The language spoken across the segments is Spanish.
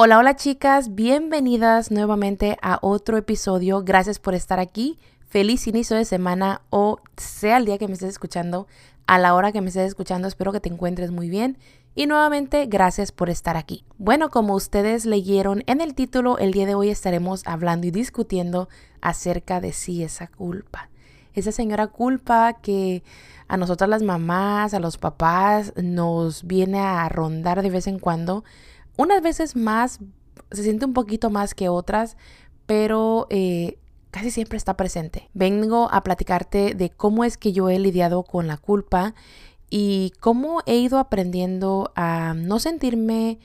Hola, hola chicas, bienvenidas nuevamente a otro episodio. Gracias por estar aquí. Feliz inicio de semana o sea el día que me estés escuchando, a la hora que me estés escuchando. Espero que te encuentres muy bien. Y nuevamente, gracias por estar aquí. Bueno, como ustedes leyeron en el título, el día de hoy estaremos hablando y discutiendo acerca de sí esa culpa. Esa señora culpa que a nosotras las mamás, a los papás, nos viene a rondar de vez en cuando unas veces más, se siente un poquito más que otras, pero eh, casi siempre está presente. Vengo a platicarte de cómo es que yo he lidiado con la culpa y cómo he ido aprendiendo a no sentirme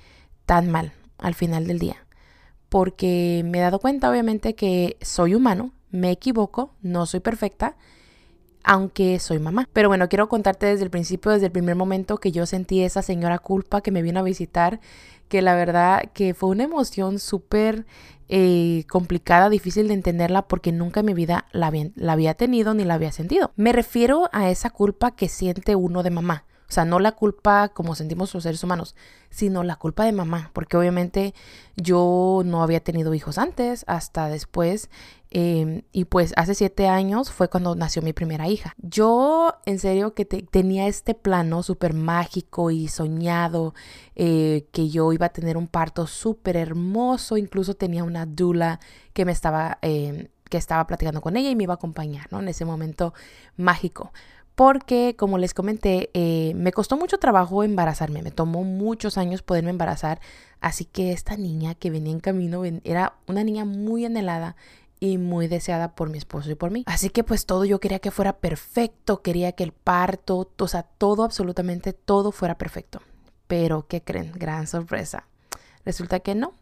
tan mal al final del día. Porque me he dado cuenta obviamente que soy humano, me equivoco, no soy perfecta, aunque soy mamá. Pero bueno, quiero contarte desde el principio, desde el primer momento que yo sentí esa señora culpa que me vino a visitar que la verdad que fue una emoción súper eh, complicada, difícil de entenderla porque nunca en mi vida la, la había tenido ni la había sentido. Me refiero a esa culpa que siente uno de mamá. O sea, no la culpa como sentimos los seres humanos, sino la culpa de mamá, porque obviamente yo no había tenido hijos antes, hasta después, em, y pues hace siete años fue cuando nació mi primera hija. Yo en serio que tenía este plano súper mágico y soñado, eh, que yo iba a tener un parto súper hermoso, incluso tenía una dula que me estaba... Em, que estaba platicando con ella y me iba a acompañar, ¿no? En ese momento mágico porque, como les comenté, eh, me costó mucho trabajo embarazarme, me tomó muchos años poderme embarazar, así que esta niña que venía en camino era una niña muy anhelada y muy deseada por mi esposo y por mí. Así que pues todo yo quería que fuera perfecto, quería que el parto, o sea, todo, absolutamente todo fuera perfecto. Pero, ¿qué creen? Gran sorpresa. Resulta que no,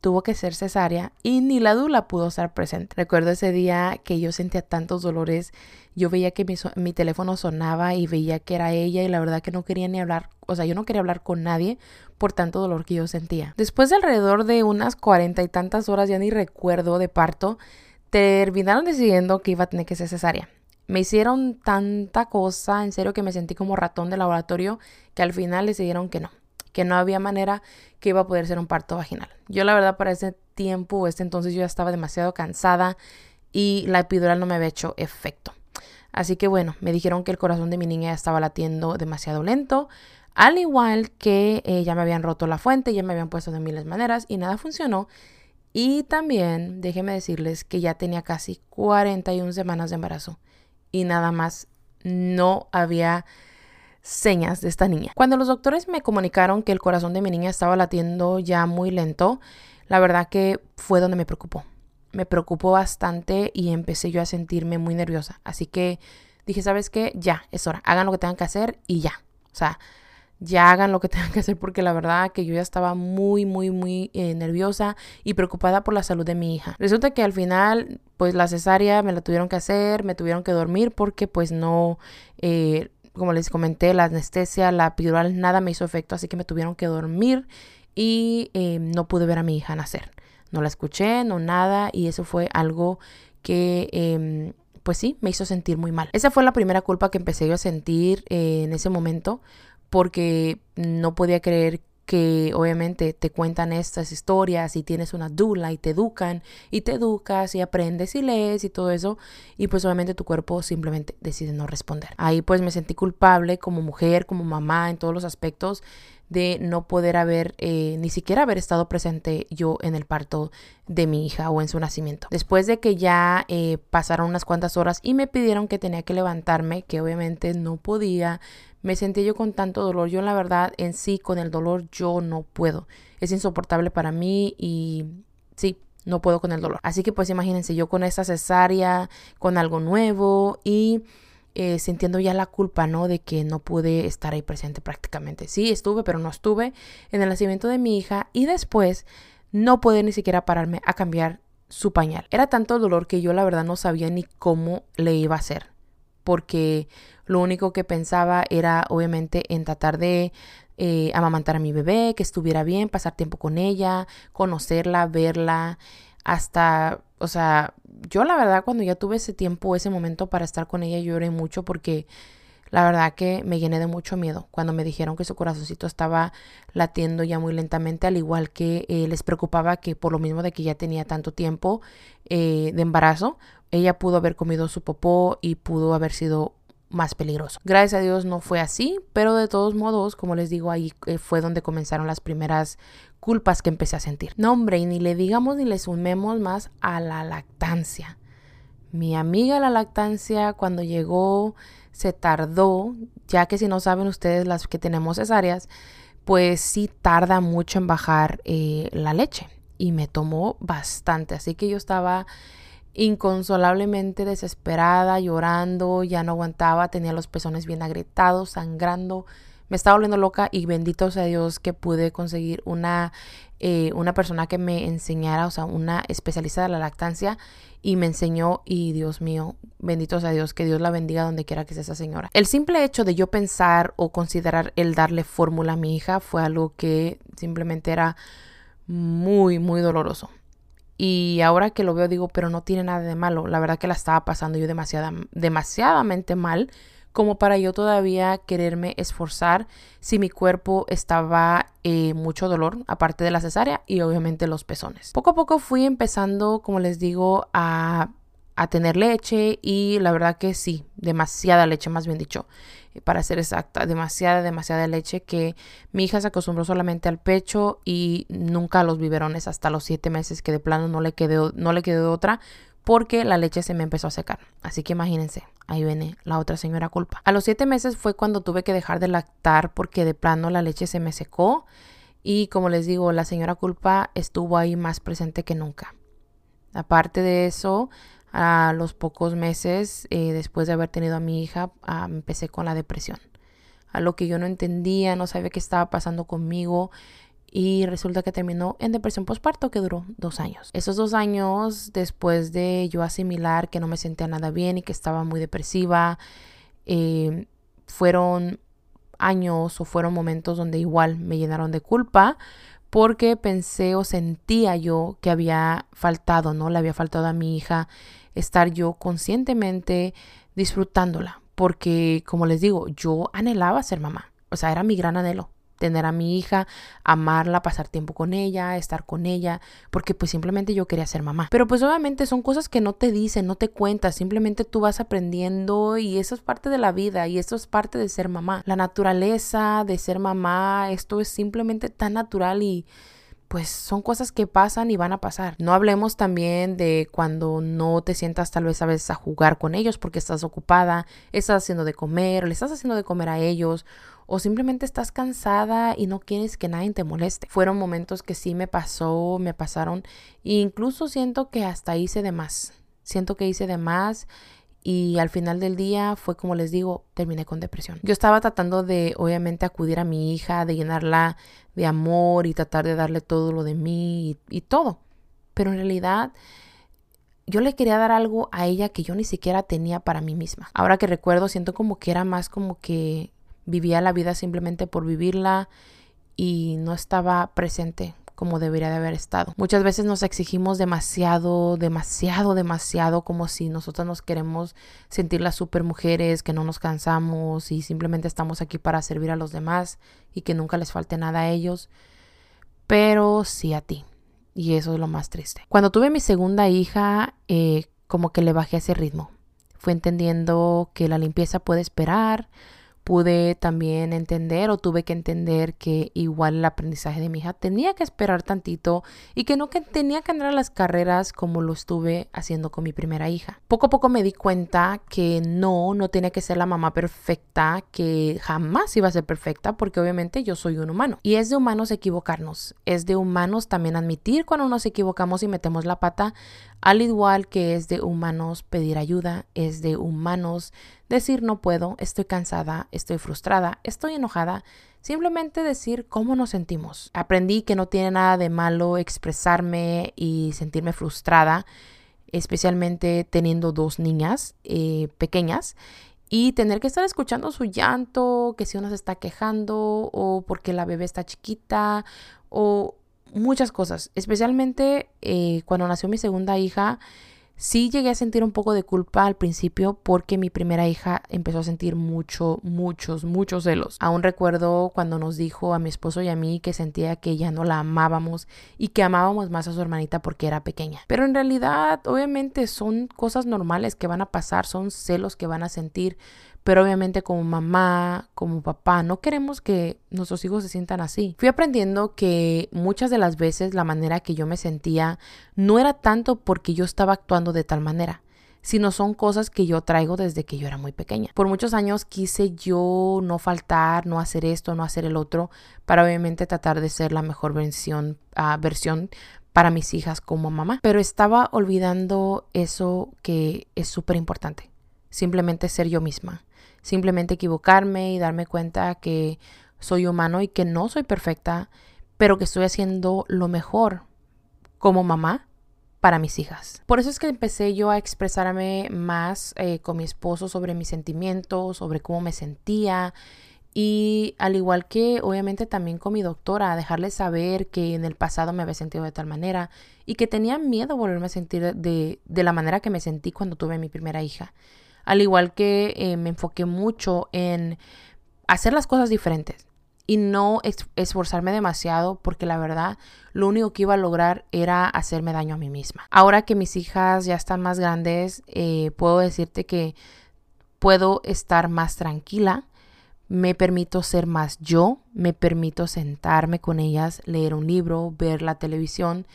tuvo que ser cesárea y ni la dula pudo estar presente. Recuerdo ese día que yo sentía tantos dolores, yo veía que mi, teléfono sonaba y veía que era ella y la verdad que no quería ni hablar, o sea, yo no quería hablar con nadie por tanto dolor que yo sentía. Después de alrededor de unas cuarenta y tantas horas, ya ni recuerdo de parto, terminaron decidiendo que iba a tener que ser cesárea. Me hicieron tanta cosa, en serio que me sentí como ratón de laboratorio, que al final decidieron que no que no había manera que iba a poder ser un parto vaginal. Yo la verdad para ese tiempo, este entonces yo ya estaba demasiado cansada y la epidural no me había hecho efecto. Así que bueno, me dijeron que el corazón de mi niña estaba latiendo demasiado lento, al igual que eh, ya me habían roto la fuente, ya me habían puesto de miles maneras y nada funcionó. Y también déjenme decirles que ya tenía casi 41 semanas de embarazo y nada más no había señas de esta niña. Cuando los doctores me comunicaron que el corazón de mi niña estaba latiendo ya muy lento, la verdad que fue donde me preocupó. Me preocupó bastante y empecé yo a sentirme muy nerviosa. Así que dije, ¿sabes qué? Ya, es hora. Hagan lo que tengan que hacer y ya. O sea, ya hagan lo que tengan que hacer porque la verdad que yo ya estaba muy, muy, muy eh, nerviosa y preocupada por la salud de mi hija. Resulta que al final, pues la cesárea me la tuvieron que hacer, me tuvieron que dormir porque pues no, eh, como les comenté, la anestesia, la epidural, nada me hizo efecto, así que me tuvieron que dormir y eh, no pude ver a mi hija nacer. No la escuché, no nada, y eso fue algo que, em, pues sí, me hizo sentir muy mal. Esa fue la primera culpa que empecé yo a sentir eh, en ese momento, porque no podía creer que obviamente te cuentan estas historias y tienes una dula y te educan y te educas y aprendes y lees y todo eso y pues obviamente tu cuerpo simplemente decide no responder. Ahí pues me sentí culpable como mujer, como mamá en todos los aspectos de no poder haber eh, ni siquiera haber estado presente yo en el parto de mi hija o en su nacimiento. Después de que ya eh, pasaron unas cuantas horas y me pidieron que tenía que levantarme, que obviamente no podía, me sentí yo con tanto dolor. Yo la verdad en sí con el dolor yo no puedo. Es insoportable para mí y sí, no puedo con el dolor. Así que pues imagínense yo con esta cesárea, con algo nuevo y eh, sintiendo ya la culpa, ¿no? De que no pude estar ahí presente prácticamente. Sí, estuve, pero no estuve en el nacimiento de mi hija y después no pude ni siquiera pararme a cambiar su pañal. Era tanto dolor que yo la verdad no sabía ni cómo le iba a hacer, porque lo único que pensaba era obviamente en tratar de eh, amamantar a mi bebé, que estuviera bien, pasar tiempo con ella, conocerla, verla, hasta, o sea, yo la verdad cuando ya tuve ese tiempo, ese momento para estar con ella, lloré mucho porque la verdad que me llené de mucho miedo cuando me dijeron que su corazoncito estaba latiendo ya muy lentamente, al igual que eh, les preocupaba que por lo mismo de que ya tenía tanto tiempo eh, de embarazo, ella pudo haber comido su popó y pudo haber sido más peligroso. Gracias a Dios no fue así, pero de todos modos, como les digo, ahí eh, fue donde comenzaron las primeras culpas que empecé a sentir. No, hombre, y ni le digamos ni le sumemos más a la lactancia. Mi amiga la lactancia cuando llegó se tardó, ya que si no saben ustedes las que tenemos cesáreas, pues sí tarda mucho en bajar eh, la leche y me tomó bastante, así que yo estaba inconsolablemente desesperada, llorando, ya no aguantaba, tenía los pezones bien agrietados, sangrando, me estaba volviendo loca y bendito sea Dios que pude conseguir una, eh, una persona que me enseñara, o sea, una especialista de la lactancia y me enseñó y Dios mío, bendito sea Dios, que Dios la bendiga donde quiera que sea esa señora. El simple hecho de yo pensar o considerar el darle fórmula a mi hija fue algo que simplemente era muy, muy doloroso. Y ahora que lo veo digo, pero no tiene nada de malo. La verdad que la estaba pasando yo demasiada, demasiadamente mal como para yo todavía quererme esforzar si mi cuerpo estaba eh, mucho dolor, aparte de la cesárea y obviamente los pezones. Poco a poco fui empezando, como les digo, a, a tener leche y la verdad que sí, demasiada leche, más bien dicho para ser exacta, demasiada, demasiada leche que mi hija se acostumbró solamente al pecho y nunca a los biberones hasta los siete meses que de plano no le quedó, no le quedó otra porque la leche se me empezó a secar. Así que imagínense, ahí viene la otra señora culpa. A los siete meses fue cuando tuve que dejar de lactar porque de plano la leche se me secó y como les digo, la señora culpa estuvo ahí más presente que nunca. Aparte de eso, a los pocos meses eh, después de haber tenido a mi hija, ah, empecé con la depresión. A lo que yo no entendía, no sabía qué estaba pasando conmigo y resulta que terminó en depresión postparto que duró dos años. Esos dos años después de yo asimilar que no me sentía nada bien y que estaba muy depresiva, eh, fueron años o fueron momentos donde igual me llenaron de culpa porque pensé o sentía yo que había faltado, ¿no? Le había faltado a mi hija estar yo conscientemente disfrutándola, porque como les digo, yo anhelaba ser mamá, o sea, era mi gran anhelo tener a mi hija, amarla, pasar tiempo con ella, estar con ella, porque pues simplemente yo quería ser mamá. Pero pues obviamente son cosas que no te dicen, no te cuentas, simplemente tú vas aprendiendo y eso es parte de la vida y eso es parte de ser mamá. La naturaleza de ser mamá, esto es simplemente tan natural y pues son cosas que pasan y van a pasar. No hablemos también de cuando no te sientas tal vez a veces a jugar con ellos porque estás ocupada, estás haciendo de comer, le estás haciendo de comer a ellos o simplemente estás cansada y no quieres que nadie te moleste. Fueron momentos que sí me pasó, me pasaron e incluso siento que hasta hice de más. Siento que hice de más y al final del día fue como les digo, terminé con depresión. Yo estaba tratando de obviamente acudir a mi hija, de llenarla de amor y tratar de darle todo lo de mí y, todo. Pero en realidad yo le quería dar algo a ella que yo ni siquiera tenía para mí misma. Ahora que recuerdo, siento como que era más como que vivía la vida simplemente por vivirla y no estaba presente como debería de haber estado. Muchas veces nos exigimos demasiado, demasiado, demasiado, como si nosotros nos queremos sentir las super mujeres, que no nos cansamos y simplemente estamos aquí para servir a los demás y que nunca les falte nada a ellos, pero sí a ti. Y eso es lo más triste. Cuando tuve mi segunda hija, eh, como que le bajé ese ritmo. Fue entendiendo que la limpieza puede esperar, pude también entender o tuve que entender que igual el aprendizaje de mi hija tenía que esperar tantito y que no que tenía que andar a las carreras como lo estuve haciendo con mi primera hija. Poco a poco me di cuenta que no, no tenía que ser la mamá perfecta, que jamás iba a ser perfecta porque obviamente yo soy un humano y es de humanos equivocarnos, es de humanos también admitir cuando nos equivocamos y metemos la pata, al igual que es de humanos pedir ayuda, es de humanos decir no puedo, estoy cansada, estoy frustrada, estoy enojada, simplemente decir cómo nos sentimos. Aprendí que no tiene nada de malo expresarme y sentirme frustrada, especialmente teniendo dos niñas eh, pequeñas y tener que estar escuchando su llanto, que si una se está quejando o porque la bebé está chiquita o muchas cosas, especialmente eh, cuando nació mi segunda hija, Sí llegué a sentir un poco de culpa al principio porque mi primera hija empezó a sentir mucho, muchos, muchos celos. Aún recuerdo cuando nos dijo a mi esposo y a mí que sentía que ya no la amábamos y que amábamos más a su hermanita porque era pequeña. Pero en realidad, obviamente, son cosas normales que van a pasar, son celos que van a sentir. Pero obviamente como mamá, como papá, no queremos que nuestros hijos se sientan así. Fui aprendiendo que muchas de las veces la manera que yo me sentía no era tanto porque yo estaba actuando de tal manera, sino son cosas que yo traigo desde que yo era muy pequeña. Por muchos años quise yo no faltar, no hacer esto, no hacer el otro, para obviamente tratar de ser la mejor versión, uh, versión para mis hijas como mamá. Pero estaba olvidando eso que es súper importante, simplemente ser yo misma simplemente equivocarme y darme cuenta que soy humano y que no soy perfecta, pero que estoy haciendo lo mejor como mamá para mis hijas. Por eso es que empecé yo a expresarme más eh, con mi esposo sobre mis sentimientos, sobre cómo me sentía y al igual que obviamente también con mi doctora, a dejarle saber que en el pasado me había sentido de tal manera y que tenía miedo volverme a sentir de, de la manera que me sentí cuando tuve mi primera hija. Al igual que eh, me enfoqué mucho en hacer las cosas diferentes y no esforzarme demasiado porque la verdad lo único que iba a lograr era hacerme daño a mí misma. Ahora que mis hijas ya están más grandes, eh, puedo decirte que puedo estar más tranquila, me permito ser más yo, me permito sentarme con ellas, leer un libro, ver la televisión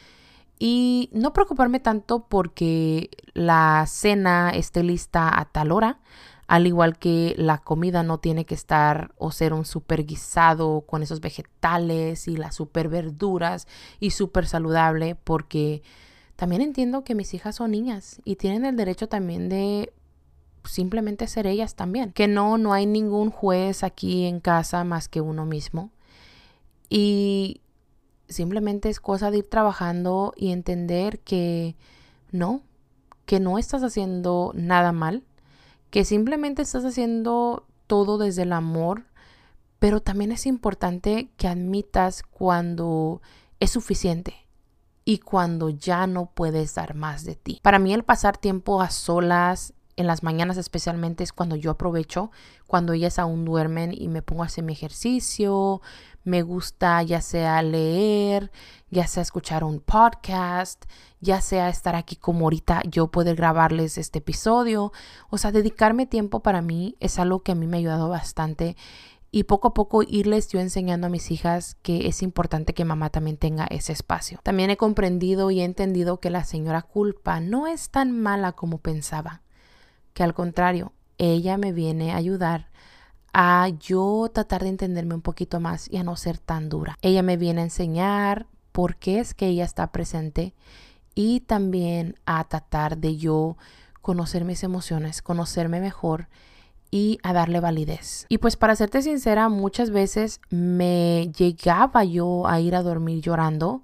y no preocuparme tanto porque la cena esté lista a tal hora, al igual que la comida no tiene que estar o ser un super guisado con esos vegetales y las super verduras y súper saludable, porque también entiendo que mis hijas son niñas y tienen el derecho también de simplemente ser ellas también. Que no, no hay ningún juez aquí en casa más que uno mismo. Y Simplemente es cosa de ir trabajando y entender que no, que no estás haciendo nada mal, que simplemente estás haciendo todo desde el amor, pero también es importante que admitas cuando es suficiente y cuando ya no puedes dar más de ti. Para mí el pasar tiempo a solas en las mañanas especialmente es cuando yo aprovecho, cuando ellas aún duermen y me pongo a hacer mi ejercicio, me gusta ya sea leer, ya sea escuchar un podcast, ya sea estar aquí como ahorita yo poder grabarles este episodio. O sea, dedicarme tiempo para mí es algo que a mí me ha ayudado bastante y poco a poco irles yo enseñando a mis hijas que es importante que mamá también tenga ese espacio. También he comprendido y he entendido que la señora culpa no es tan mala como pensaba, que al contrario, ella me viene a ayudar a yo tratar de entenderme un poquito más y a no ser tan dura. Ella me viene a enseñar por qué es que ella está presente y también a tratar de yo conocer mis emociones, conocerme mejor y a darle validez. Y pues para serte sincera, muchas veces me llegaba yo a ir a dormir llorando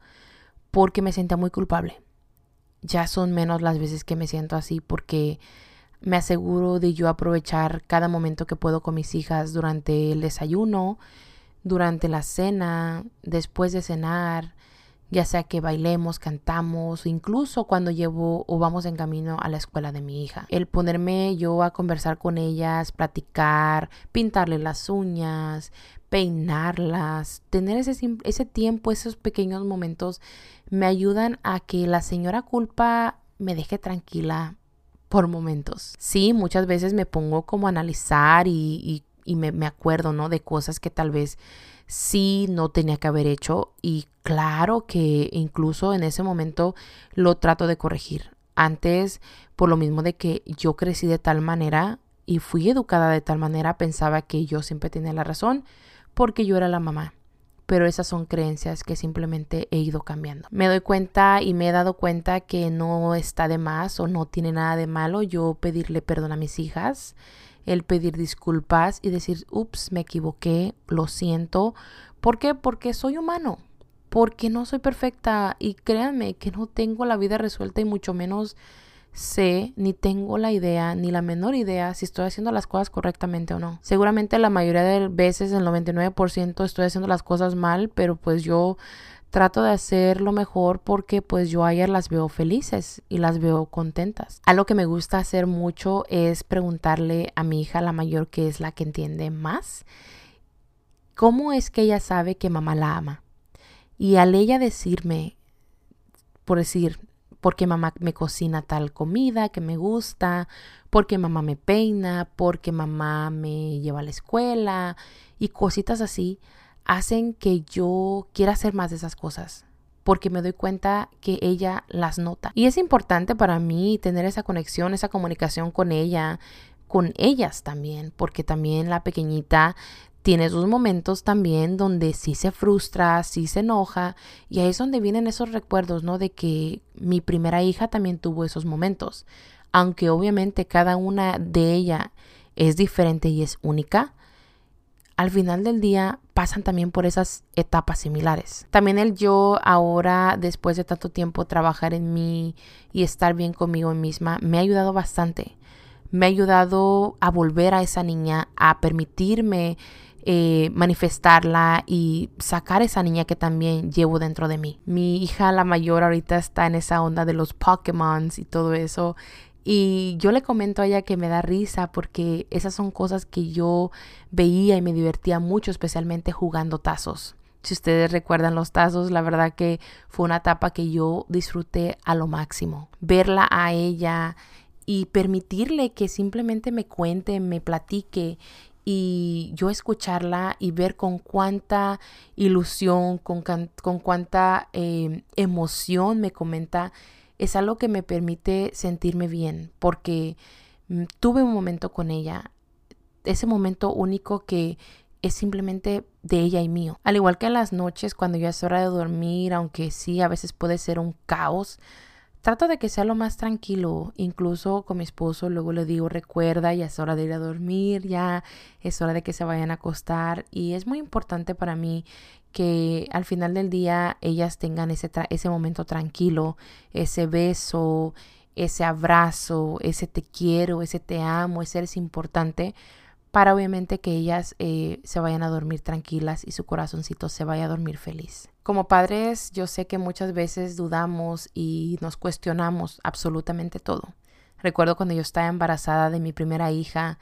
porque me sentía muy culpable. Ya son menos las veces que me siento así porque me aseguro de yo aprovechar cada momento que puedo con mis hijas durante el desayuno, durante la cena, después de cenar, ya sea que bailemos, cantamos, incluso cuando llevo o vamos en camino a la escuela de mi hija. El ponerme yo a conversar con ellas, platicar, pintarle las uñas, peinarlas, tener ese, ese tiempo, esos pequeños momentos, me ayudan a que la señora culpa me deje tranquila, por momentos. Sí, muchas veces me pongo como a analizar y, me, me, acuerdo, ¿no? De cosas que tal vez sí no tenía que haber hecho y claro que incluso en ese momento lo trato de corregir. Antes, por lo mismo de que yo crecí de tal manera y fui educada de tal manera, pensaba que yo siempre tenía la razón porque yo era la mamá pero esas son creencias que simplemente he ido cambiando. Me doy cuenta y me he dado cuenta que no está de más o no tiene nada de malo yo pedirle perdón a mis hijas, el pedir disculpas y decir, ups, me equivoqué, lo siento. ¿Por qué? Porque soy humano, porque no soy perfecta y créanme que no tengo la vida resuelta y mucho menos sé ni tengo la idea ni la menor idea si estoy haciendo las cosas correctamente o no. Seguramente la mayoría de veces, el 99% estoy haciendo las cosas mal, pero pues yo trato de hacer lo mejor porque pues yo a ellas las veo felices y las veo contentas. Algo que me gusta hacer mucho es preguntarle a mi hija la mayor que es la que entiende más, ¿cómo es que ella sabe que mamá la ama? Y al ella decirme, por decir, porque mamá me cocina tal comida que me gusta, porque mamá me peina, porque mamá me lleva a la escuela y cositas así, hacen que yo quiera hacer más de esas cosas porque me doy cuenta que ella las nota. Y es importante para mí tener esa conexión, esa comunicación con ella, con ellas también, porque también la pequeñita tiene sus momentos también donde sí se frustra, sí se enoja, y ahí es donde vienen esos recuerdos, ¿no? De que mi primera hija también tuvo esos momentos. Aunque obviamente cada una de ella es diferente y es única, al final del día pasan también por esas etapas similares. También el yo ahora, después de tanto tiempo trabajar en mí y estar bien conmigo misma, me ha ayudado bastante. Me ha ayudado a volver a esa niña, a permitirme eh, manifestarla y sacar esa niña que también llevo dentro de mí. Mi hija, la mayor, ahorita está en esa onda de los Pokémon y todo eso. Y yo le comento a ella que me da risa porque esas son cosas que yo veía y me divertía mucho, especialmente jugando tazos. Si ustedes recuerdan los tazos, la verdad que fue una etapa que yo disfruté a lo máximo. Verla a ella y permitirle que simplemente me cuente, me platique y yo escucharla y ver con cuánta ilusión, con, con cuánta eh, emoción me comenta es algo que me permite sentirme bien porque mm, tuve un momento con ella, ese momento único que es simplemente de ella y mío. Al igual que en las noches cuando ya es hora de dormir, aunque sí a veces puede ser un caos, trato de que sea lo más tranquilo, incluso con mi esposo, luego le digo, recuerda, ya es hora de ir a dormir, ya es hora de que se vayan a acostar y es muy importante para mí que al final del día ellas tengan ese, ese momento tranquilo, ese beso, ese abrazo, ese te quiero, ese te amo, ese eres importante, para obviamente que ellas eh, se vayan a dormir tranquilas y su corazoncito se vaya a dormir feliz. Como padres, yo sé que muchas veces dudamos y nos cuestionamos absolutamente todo. Recuerdo cuando yo estaba embarazada de mi primera hija,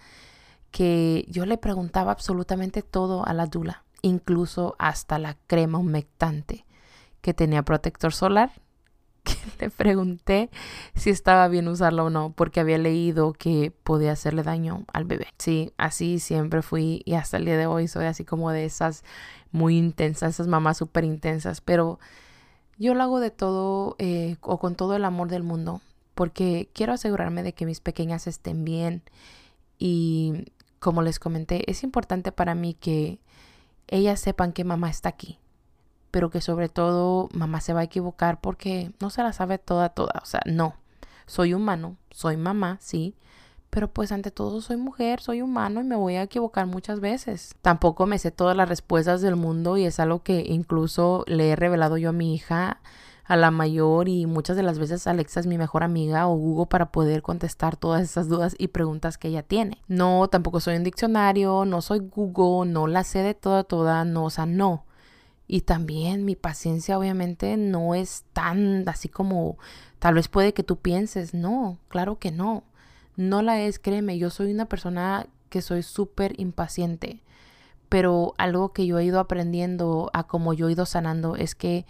que yo le preguntaba absolutamente todo a la dula incluso hasta la crema humectante que tenía protector solar. Que le pregunté si estaba bien usarla o no, porque había leído que podía hacerle daño al bebé. Sí, así siempre fui y hasta el día de hoy soy así como de esas muy intensas, esas mamás súper intensas, pero yo lo hago de todo eh, o con todo el amor del mundo, porque quiero asegurarme de que mis pequeñas estén bien y como les comenté, es importante para mí que ellas sepan que mamá está aquí. Pero que sobre todo mamá se va a equivocar porque no se la sabe toda, toda. O sea, no. Soy humano, soy mamá, sí. Pero pues ante todo soy mujer, soy humano y me voy a equivocar muchas veces. Tampoco me sé todas las respuestas del mundo y es algo que incluso le he revelado yo a mi hija a la mayor y muchas de las veces Alexa es mi mejor amiga o Google para poder contestar todas esas dudas y preguntas que ella tiene. No, tampoco soy un diccionario, no soy Google, no la sé de toda, toda, no, o sea, no. Y también mi paciencia obviamente no es tan así como tal vez puede que tú pienses, no, claro que no. No la es, créeme, yo soy una persona que soy súper impaciente. Pero algo que yo he ido aprendiendo a como yo he ido sanando es que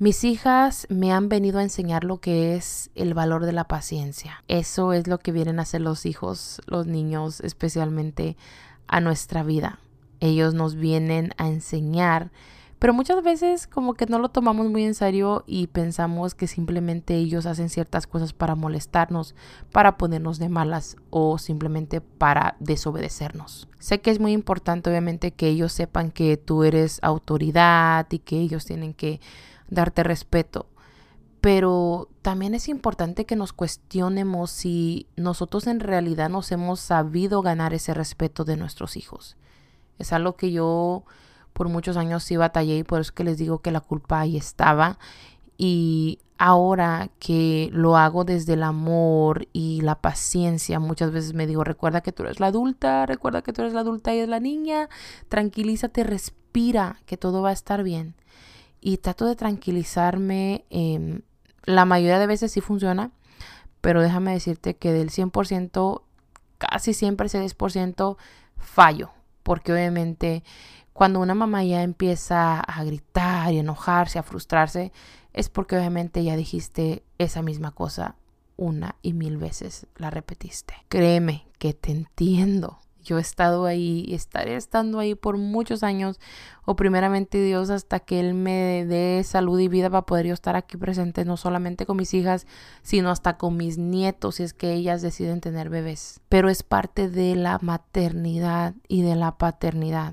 mis hijas me han venido a enseñar lo que es el valor de la paciencia. Eso es lo que vienen a hacer los hijos, los niños especialmente a nuestra vida. Ellos nos vienen a enseñar, pero muchas veces como que no lo tomamos muy en serio y pensamos que simplemente ellos hacen ciertas cosas para molestarnos, para ponernos de malas o simplemente para desobedecernos. Sé que es muy importante obviamente que ellos sepan que tú eres autoridad y que ellos tienen que darte respeto. Pero también es importante que nos cuestionemos si nosotros en realidad nos hemos sabido ganar ese respeto de nuestros hijos. Es algo que yo por muchos años sí batallé y por eso que les digo que la culpa ahí estaba. Y ahora que lo hago desde el amor y la paciencia, muchas veces me digo, recuerda que tú eres la adulta, recuerda que tú eres la adulta y es la niña, tranquilízate, respira, que todo va a estar bien. y trato de tranquilizarme. Em, la mayoría de veces sí funciona, pero déjame decirte que del 100%, casi siempre ese 10% fallo, porque obviamente cuando una mamá ya empieza a gritar y enojarse, a frustrarse, es porque obviamente ya dijiste esa misma cosa una y mil veces, la repetiste. Créeme que te entiendo. Yo he estado ahí y estaré estando ahí por muchos años. O primeramente Dios hasta que Él me dé salud y vida para poder yo estar aquí presente, no solamente con mis hijas, sino hasta con mis nietos, si es que ellas deciden tener bebés. Pero es parte de la maternidad y de la paternidad.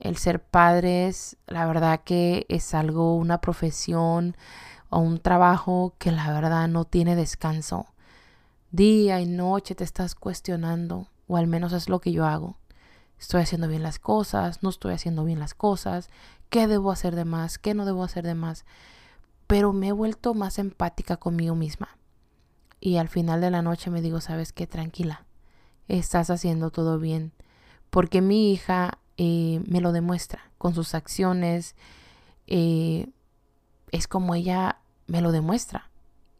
El ser padres, la verdad que es algo, una profesión o un trabajo que la verdad no tiene descanso. Día y noche te estás cuestionando o al menos es lo que yo hago. Estoy haciendo bien las cosas, no estoy haciendo bien las cosas, qué debo hacer de más, qué no debo hacer de más. Pero me he vuelto más empática conmigo misma. Y al final de la noche me digo, sabes qué, tranquila, estás haciendo todo bien. Porque mi hija eh, me lo demuestra con sus acciones. Eh, es como ella me lo demuestra.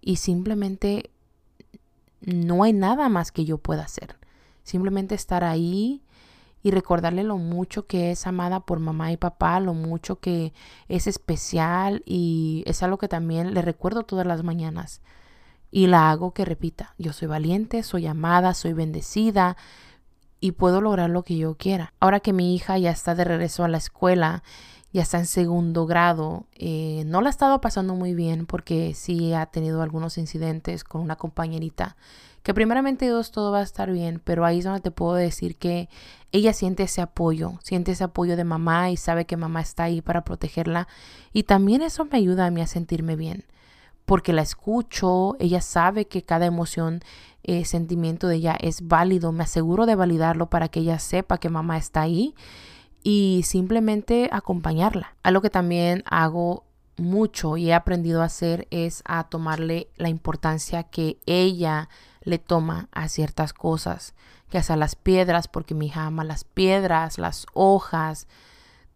Y simplemente no hay nada más que yo pueda hacer. Simplemente estar ahí y recordarle lo mucho que es amada por mamá y papá, lo mucho que es especial y es algo que también le recuerdo todas las mañanas. Y la hago que repita, yo soy valiente, soy amada, soy bendecida y puedo lograr lo que yo quiera. Ahora que mi hija ya está de regreso a la escuela, ya está en segundo grado, eh, no la ha estado pasando muy bien porque sí ha tenido algunos incidentes con una compañerita que primeramente Dios todo va a estar bien, pero ahí es donde te puedo decir que ella siente ese apoyo, siente ese apoyo de mamá y sabe que mamá está ahí para protegerla y también eso me ayuda a mí a sentirme bien, porque la escucho, ella sabe que cada emoción, eh, sentimiento de ella es válido, me aseguro de validarlo para que ella sepa que mamá está ahí y simplemente acompañarla. Algo que también hago mucho y he aprendido a hacer es a tomarle la importancia que ella le toma a ciertas cosas, que sea las piedras, porque mi hija ama las piedras, las hojas,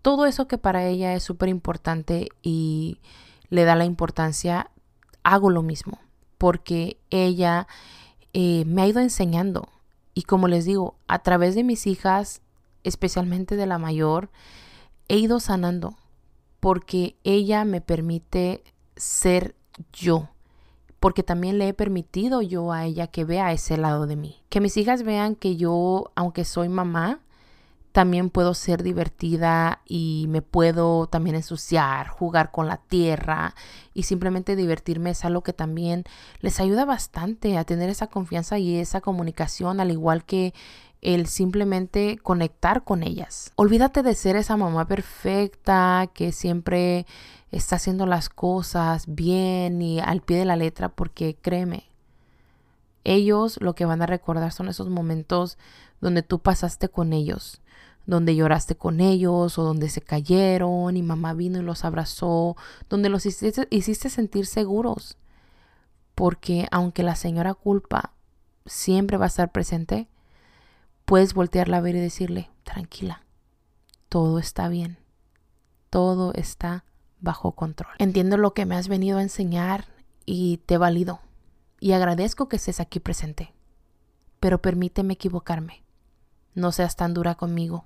todo eso que para ella es súper importante y le da la importancia, hago lo mismo, porque ella eh, me ha ido enseñando. Y como les digo, a través de mis hijas, especialmente de la mayor, he ido sanando, porque ella me permite ser yo porque también le he permitido yo a ella que vea ese lado de mí. Que mis hijas vean que yo, aunque soy mamá, también puedo ser divertida y me puedo también ensuciar, jugar con la tierra y simplemente divertirme es algo que también les ayuda bastante a tener esa confianza y esa comunicación, al igual que el simplemente conectar con ellas. Olvídate de ser esa mamá perfecta que siempre está haciendo las cosas bien y al pie de la letra porque créeme, ellos lo que van a recordar son esos momentos donde tú pasaste con ellos, donde lloraste con ellos o donde se cayeron y mamá vino y los abrazó, donde los hiciste, hiciste sentir seguros. Porque aunque la señora culpa siempre va a estar presente, puedes voltearla a ver y decirle, tranquila, todo está bien, todo está bajo control. Entiendo lo que me has venido a enseñar y te valido y agradezco que estés aquí presente. Pero permíteme equivocarme. No seas tan dura conmigo.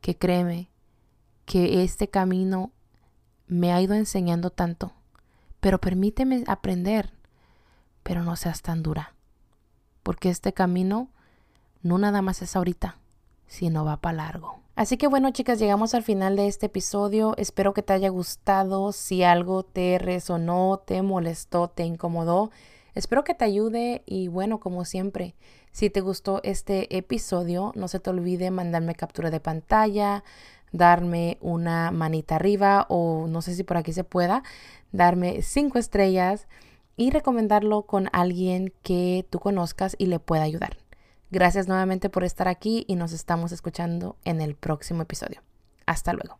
Que créeme que este camino me ha ido enseñando tanto. Pero permíteme aprender. Pero no seas tan dura. Porque este camino no nada más es ahorita, sino va para largo. Así que bueno chicas, llegamos al final de este episodio. Espero que te haya gustado. Si algo te resonó, te molestó, te incomodó, espero que te ayude y bueno, como siempre, si te gustó este episodio, no se te olvide mandarme captura de pantalla, darme una manita arriba o no sé si por aquí se pueda, darme cinco estrellas y recomendarlo con alguien que tú conozcas y le pueda ayudar. Gracias nuevamente por estar aquí y nos estamos escuchando en el próximo episodio. Hasta luego.